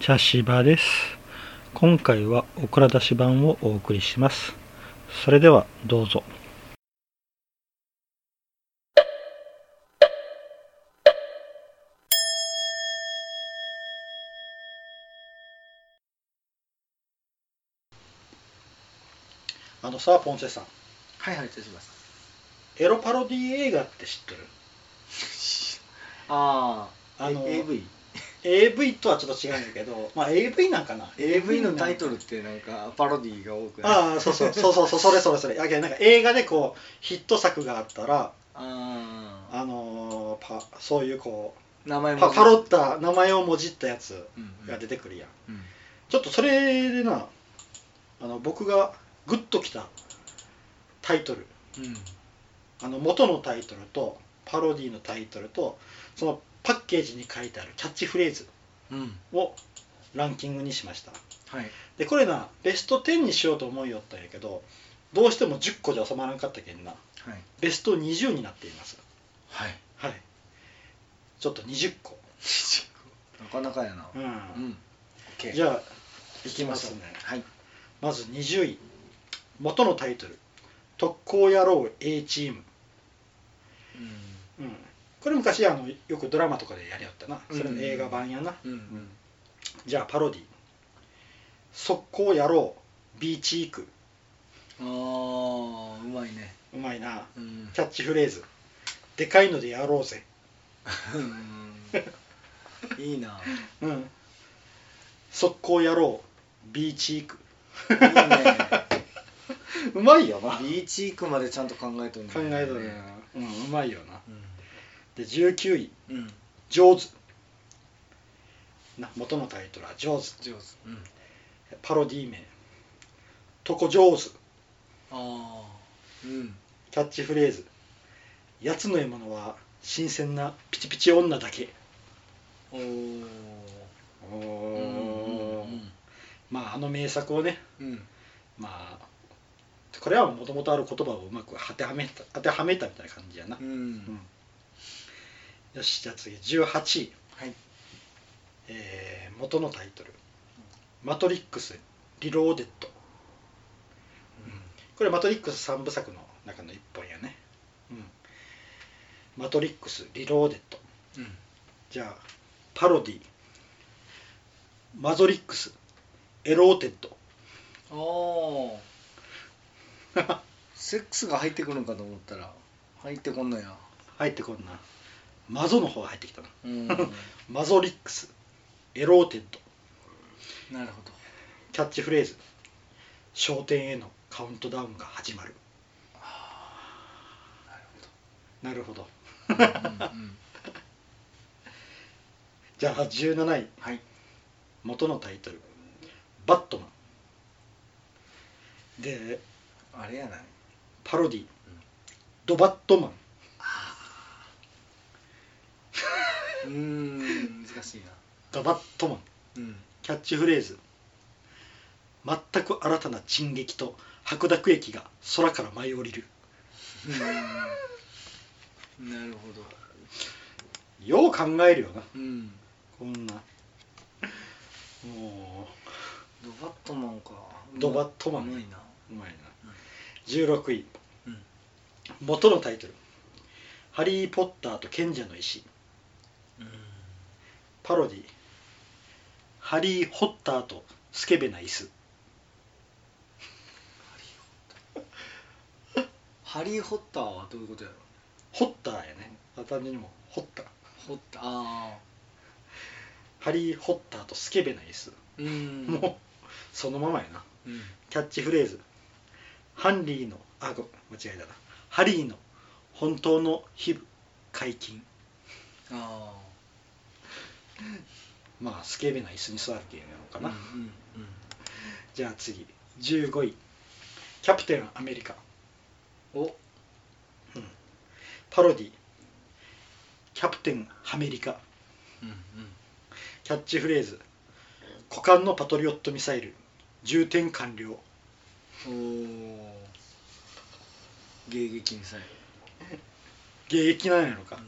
茶芝です。今回はオクラ出し版をお送りします。それではどうぞ。あのさポンセさん。はいはい手島さんエロパロディ映画って知ってる？あああの AV AV とはちょっと違うんだけど、まあ AV なんかな。AV のタイトルってなんかパロディーが多くない？ああそうそう。そうそうそう。それそれそれ。やけどなんか映画でこうヒット作があったらああのーパそういうこー名前パパロった名前をもじったやつうんうん。が出てくるやん。うん。ちょっとそれでなあの僕がグッときたタイトル。うん。あの元のタイトルとパロディのタイトルとそのパッケージに書いてあるキャッチフレーズうん。をランキングにしました。はい。でこれなベスト10にしようと思いよったんやけどどうしても10個じゃ収まらんかったけんなはい。ベスト20になっています。はい。はい。ちょっと20個。なかなかやな。うん、うん。じゃあいきますね。はい。まず20位。元のタイトル「特攻野郎 A チーム」うん、これ昔あのよくドラマとかでやりよったな。それの映画版やな、うん。うんじゃあパロディ「速攻野郎 B チークああうまいね」うまいな。うん。キャッチフレーズ「でかいのでやろうぜ。うん。いいな」うん「速攻野郎 B チークいいね」うまいよな。ビーチークまでちゃんと考えとるんだ考ねえとるな、うん、うまいよな。うんで19位。うん「上手」な元のタイトルは「上手。上手。うん」パロディ名「とこ上手」ああうん。キャッチフレーズ「やつの獲物は新鮮なピチピチ女だけ。おー」おうんーうん。まああの名作をね。うん。まあこれはもともとある言葉をうまく当てはめた当てはめたみたいな感じやな、うん。うんよしじゃあ次18位、はい。えー元のタイトル「マトリックスリローデッド」これマトリックス3部作の中の一本やね。うん。マトリックスリローデッドうん。じゃあパロディ。マゾリックスエローテッド。ああ セックスが入ってくるのかと思ったら入ってこんのや。入ってこんなマゾの方が入ってきたなうん。マゾリックス。エローテッド。なるほど。キャッチフレーズ。焦点へのカウントダウンが始まる。なるほど。じゃあ17位はい。元のタイトル「バットマン」であれやない。パロディ「ドバットマンうーん難しいな」「ドバットマンうん」キャッチフレーズ。全く新たな沈撃と白濁液が空から舞い降りる。うん。なるほど。よう考えるよな。うん。こんな。もドバットマンか。ドバットマン。うまいな。ううまいな。うん。16位。うん。元のタイトル「ハリー・ポッターと賢者の石」パロディ「ハリー・ホッターとスケベな椅子。ハリー・ホッターはどういうことやろ」ホッターやね。単純にもホッター。ホッター。ああハリー・ホッターとスケベな椅子。うん。もうそのままやな。うん。キャッチフレーズ。ハンリーのあご間違えたな。ハリーの本当の皮膚解禁あ まあスケベな椅子に座るけんやろうかな、あうんうん。じゃあ次。15位キャプテンアメリカ。うん。おパロディ。キャプテンアメリカ。うんキャッチフレーズ。股間のパトリオットミサイル。充填完了。うんおお迎撃ミサイ 迎撃なんやろか。ル、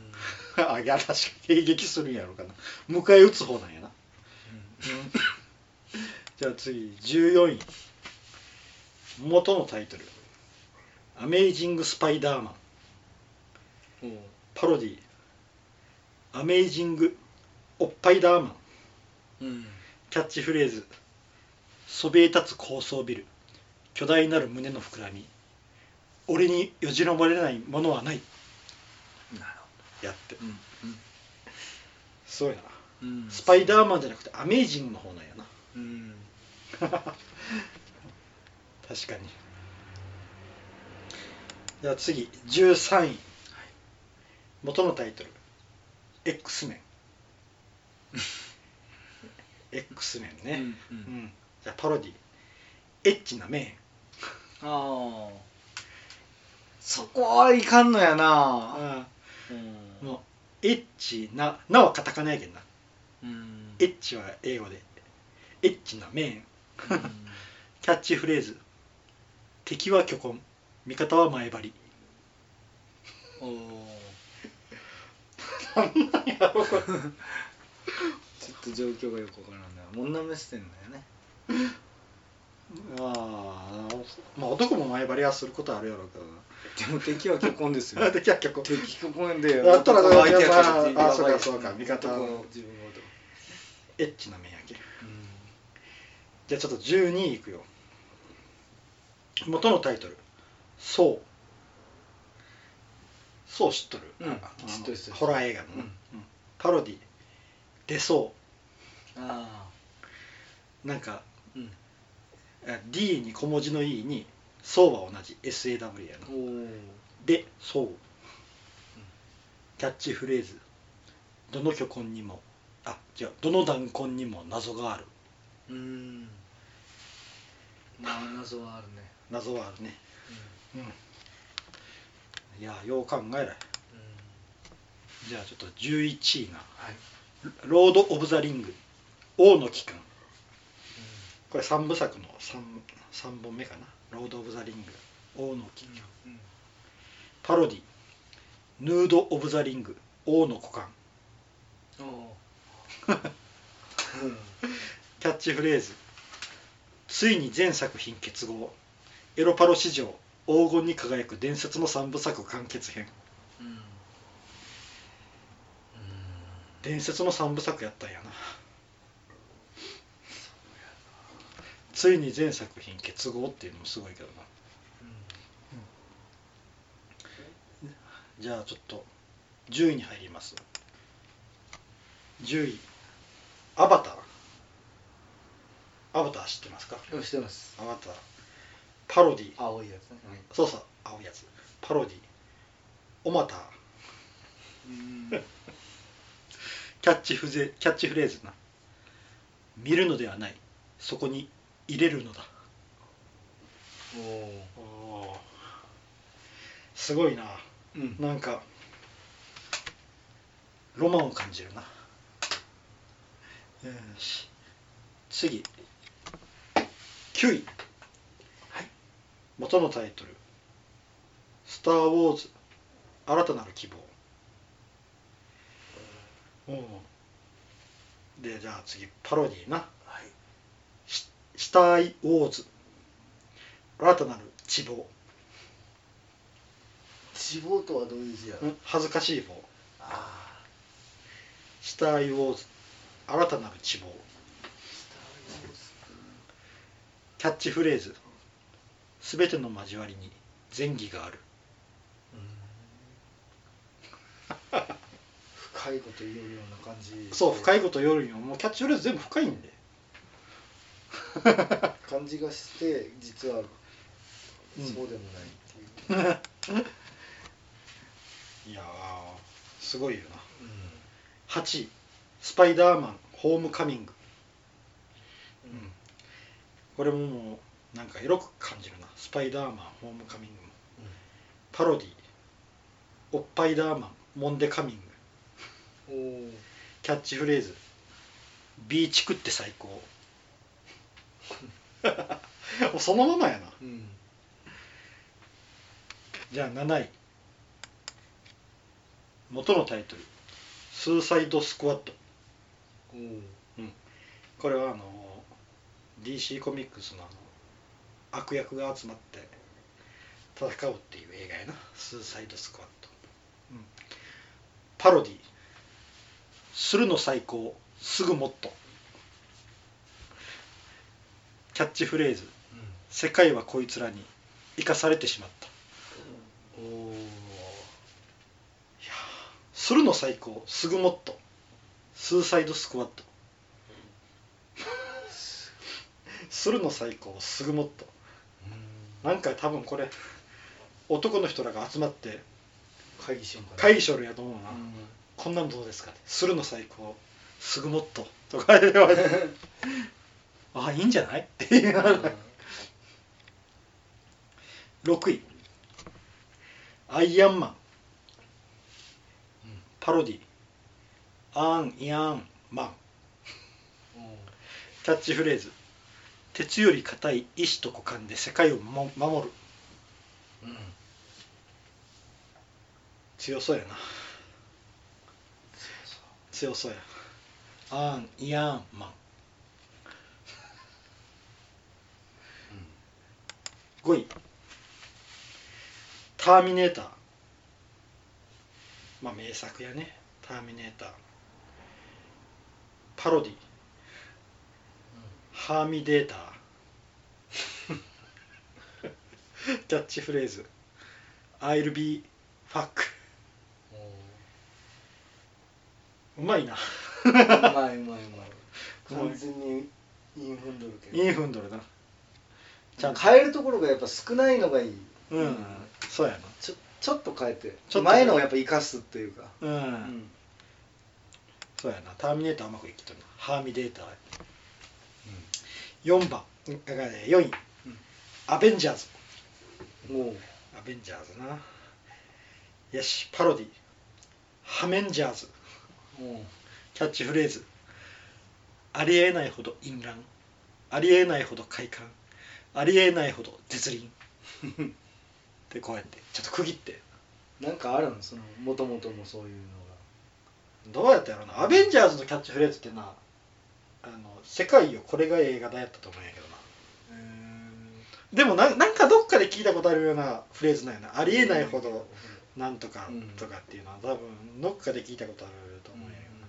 あいや確かに迎撃するんやろかな。迎え撃つ方なんやな。うじゃあ次14位。元のタイトル「アメイジング・スパイダーマン」パロディ「アメイジング・おっぱいダーマンうん」キャッチフレーズ「そびえ立つ高層ビル。巨大なる胸の膨らみ。俺によじ登れないものはない。なる」やって。ほどすごいなうんうん。スパイダーマンじゃなくてアメイジングの方なんやな。うん。確かに。じゃあ次13位、元のタイトル「X メン」X メンね、うんうん。うん。じゃあパロディ「エッチなメああそこはいかんのやン」なあうん。もうエッチな「な」はカタカナやけんな。うん。エッチは英語で。エッチなメン キャッチフレーズ「敵は巨根味方は前張り。おお」なんやろこれ。ちょっと状況がよくわからんな。女目線だよねああまあ男も前張りはすることあるやろうけどな。でも敵は巨根ですよ。あで結局敵巨根でだったら相手やからってああそうかそうか味方男の自分が男エッチな面やけうじゃあちょっと12位いくよ。元のタイトル「そう」そう知っとる、うん。あの知っとるホラー映画のな、うん。うん。パロディ「出そんあう」なんかあうん。あ D に小文字の E に「そう」は同じ SAW やなで「そう」キャッチフレーズ「どの巨根にもあ違うどの弾根にも謎がある。うん。まあ謎はあるね。謎はあるね。うん。いやよう考えられうん。じゃあちょっと11位な。はい「ロード・オブ・ザ・リング。王の帰還」これ3部作の 3, 3本目かな「ロード・オブ・ザ・リング王の帰還」うんパロディ「ヌード・オブ・ザ・リング王の股間。おお 」キャッチフレーズ「ついに全作品結合。エロパロ史上黄金に輝く伝説の3部作完結編。うん。うん」伝説の3部作やったんやなついに全作品結合っていうのもすごいけどな。じゃあちょっと10位に入ります。10位アバター。アバター知ってますか？よしてます。アバター。パロディ。青いやつね。そうそう青いやつ。パロディ。オマタ キャッチキャッチフレーズな。見るのではない。そこに入れるのだ。おおすごいな。うん。なんかロマンを感じるな。よし。次。9位、元のタイトル「スター・ウォーズ。新たなる希望」おうでじゃあ次パロディーなはい「し死体ウォーズ新たなる希望。脂肪とはどういう字や」ろ？恥ずかしい方。あ「死体ウォーズ新たなる希望」キャッチフレーズ「すべての交わりに前儀がある。あ 深いこと言うような感じ」そう深いいこと言るんよもうキャッチフレーズ全部深いんで感じがして実はうん。そうでもないっていう。いやーすごいよな。うん。8位「スパイダーマンホームカミング」うん。これももうなんかエロく感じるな「スパイダーマンホームカミング」も。パロディ「おっぱいダーマンモンデカミング。おお」キャッチフレーズ「ビーチ食って最高」そのままやな。うん。じゃあ7位。元のタイトル「スーサイドスクワット。おお」これはあの DC コミックスのあの悪役が集まって戦うっていう映画やな「スーサイドスクワット」うん。パロディ「するの最高。すぐもっと」キャッチフレーズ「世界はこいつらに生かされてしまった」おおするの最高。すぐもっと。スーサイドスクワット。するの最高。すぐもっと。なんか多分これ男の人らが集まって会議しようかな。会議しょるやと思うな、うん。こんなのどうですかねするの最高。すぐもっと。とか言われて ああいいんじゃない？って言いながら6位。アイアンマン。パロディ。アン・イアン・マン。キャッチフレーズ。鉄より硬い意志と股間で世界をも守る。うん。強そうやな。強そう。や。アン・イアン・マン5位ターミネーター。まあ名作やね。ターミネーター。パロディ。ハーミデーター。キャッチフレーズ。I'll be fuck うまいな。うまいうまいうま い。完全にインフンドルけど。インフンドルなちゃんと変えるところがやっぱ少ないのがいい。うん。そうやちょちょっと変えて。ちょっと前のをやっぱ生かすっていうか。なうん、うんそうやな。ターミネーターうまくいきとるな。ハーミデーター4番だからね4位、うん。アベンジャーズ。もう。アベンジャーズな。よし。パロディ。ハメンジャーズ。もキャッチフレーズ。ありえないほど淫乱。ありえないほど快感ありえないほど絶倫。でこうやってちょっと区切って。うなんかあるの？そのもともとのそういうのどうやったやろな。アベンジャーズのキャッチフレーズってなあの世界よこれが映画だやったと思うんやけどな。がでもななんかどっかで聞いたことあるようなフレーズなんやな。ありえないほどなんとかうん。とかっていうのは多分どっかで聞いたことあると思うんやけどな。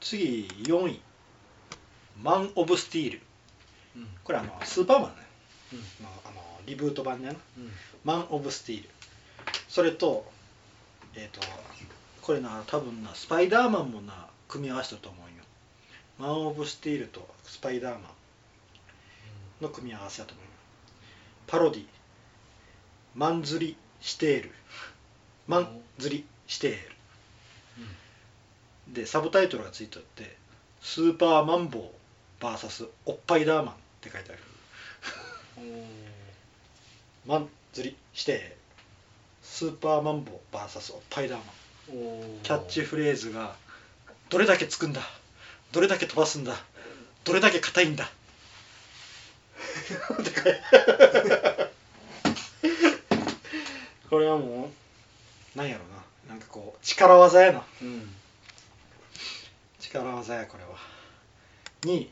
次4位マン・オブ・スティールうん。これあのスーパーマンね。うん。のあのリブート版ね。なうん。マン・オブ・スティールそれとえっ、とこれな多分なスパイダーマンもな組み合わせたと思うよ。マン・オブ・スティールとスパイダーマンの組み合わせだと思うよ。パロディ。マンズリ・シテール。マンズリ・シテール。でサブタイトルがついてあって「スーパーマンボウ VS おっぱいダーマン」って書いてある。マンズリ・シテールスーパーマンボウ VS おっぱいダーマンキャッチフレーズが「どれだけつくんだどれだけ飛ばすんだどれだけ硬いんだ」これはもうなんやろな。なんかこう力技やな。うん。力技やこれは。2位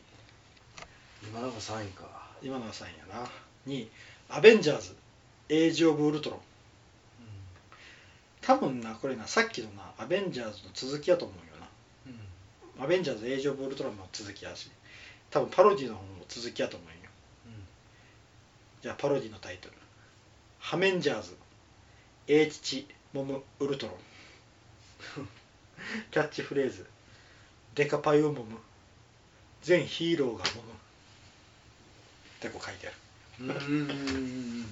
今のが3位か。今のが3位やな。2位アベンジャーズエイジ・オブ・ウルトロン多分なこれなさっきのなアベンジャーズの続きやと思うよな。うん。アベンジャーズ・エイジ・オブ・ウルトラマンの続きやし多分パロディの方も続きやと思うよ。じゃあパロディのタイトル「ハメンジャーズ A 父モムウルトロン」キャッチフレーズ「デカパイをもむ全ヒーローがもむ」ってこう書いてある。うんうんうんうん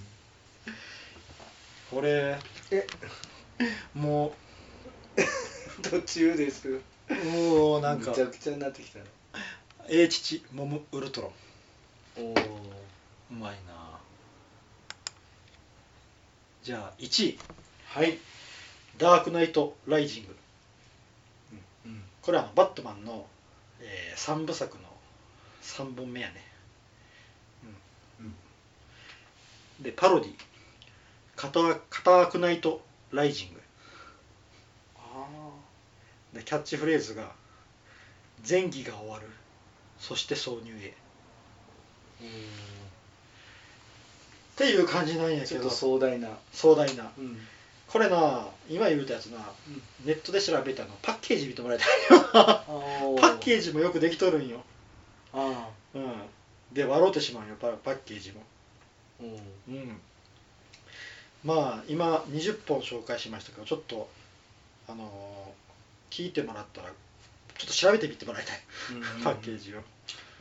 これえ。も 途中です。うもうなんか。めちゃくちゃになってきたな A 父。モムウルトロン。おおうまいな。じゃあ1位。はい。ダークナイトライジング。うん。これはバットマンの、え3部作の3本目やね、うんでパロディ。カタカタークナイトライジング。あでキャッチフレーズが「前儀が終わる。そして挿入へ」っていう感じなんやけど。壮大な、壮大な。うん。これな今言うたやつな。うん。ネットで調べたの。パッケージ見てもらいたいよ。パッケーージもよくできとるんよ、あうん、で笑うてしまうよ。パパッケージも。ーうん。うんまあ今20本紹介しましたけどちょっとあのー聞いてもらったらちょっと調べてみてもらいたい、うんパッケージを。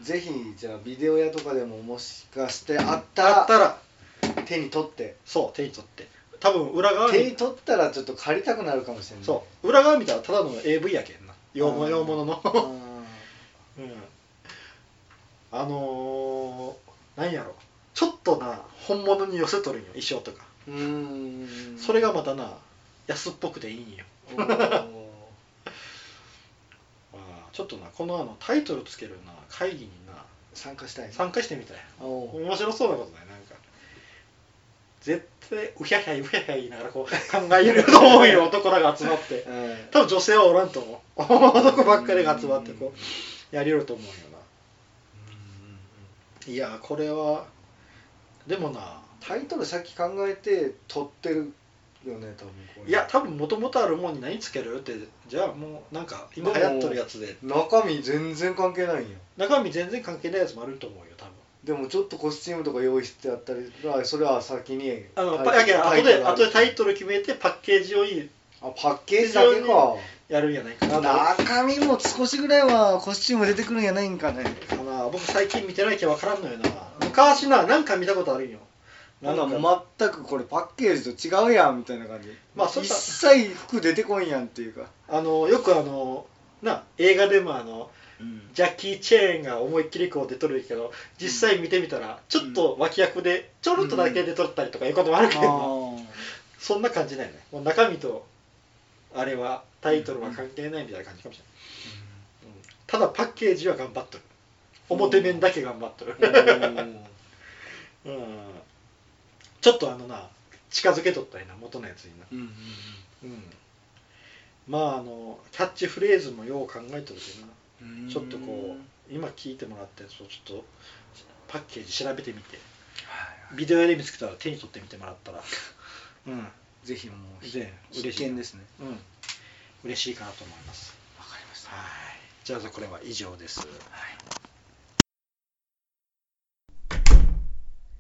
ぜひじゃあビデオ屋とかでももしかしてあったらあったら。手に取って。そう手に取って。多分裏側に手に取ったらちょっと借りたくなるかもしれない。そう。裏側見たらただの AV やけんな。洋物あー洋物の。あ うん。あのー、なんやろちょっとな本物に寄せとるんよ衣装とか。ーうーん。それがまたな安っぽくていいんよ。あー。ちょっとなこのあのタイトルつけるな会議にな参加したい参加してみたい。面白そうなことないなんか。絶対うひゃひゃいうひゃひゃ言いながらこう考えると思うよ男らが集まって。うん。多分女性はおらんと思う。男ばっかりが集まってこうやりよると思うよな。いやこれはでもなタイトルさっき考えて撮ってるよね多分これいや多分もともとあるもんに何つけるってじゃあもうなんか今流行っとるやつで。中身全然関係ないんよ。中身全然関係ないやつもあると思うよ多分。でもちょっとコスチュームとか用意してあったりあそれは先にあのパやけん後で後でタイトル決めてパッケージをいいあパッケージだけか。やるんやないかな。中身も少しぐらいはコスチューム出てくるんやないんかね。かな僕最近見てないけど分からんのよな昔な何か見たことあるんよ。なんかか。全くこれパッケージと違うやんみたいな感じ。一まあそした切服出てこんやんっていうか、あのよくあのな映画でもあのジャッキー・チェーンが思いっきりこう出とるけど実際見てみたらちょっと脇役でちょろっとだけ出とったりとかいうこともあるけどな、あそんな感じだよね。もう中身とあれはタイトルは関係ないみたいな感じかもしれない、うん。ただパッケージは頑張っとる表面だけ頑張っとる、ーうん、ちょっとあのな近づけとったりな元のやつにな。うんまああのキャッチフレーズもよう考えとるけどな。うん。ちょっとこう今聞いてもらったやつをちょっとパッケージ調べてみて。はいビデオ屋で見つけたら手に取ってみてもらったら。うん。ぜひもう嬉しい見ですね。うん。嬉しいかなと思います。わかりました。はい。じゃあこれは以上です。はい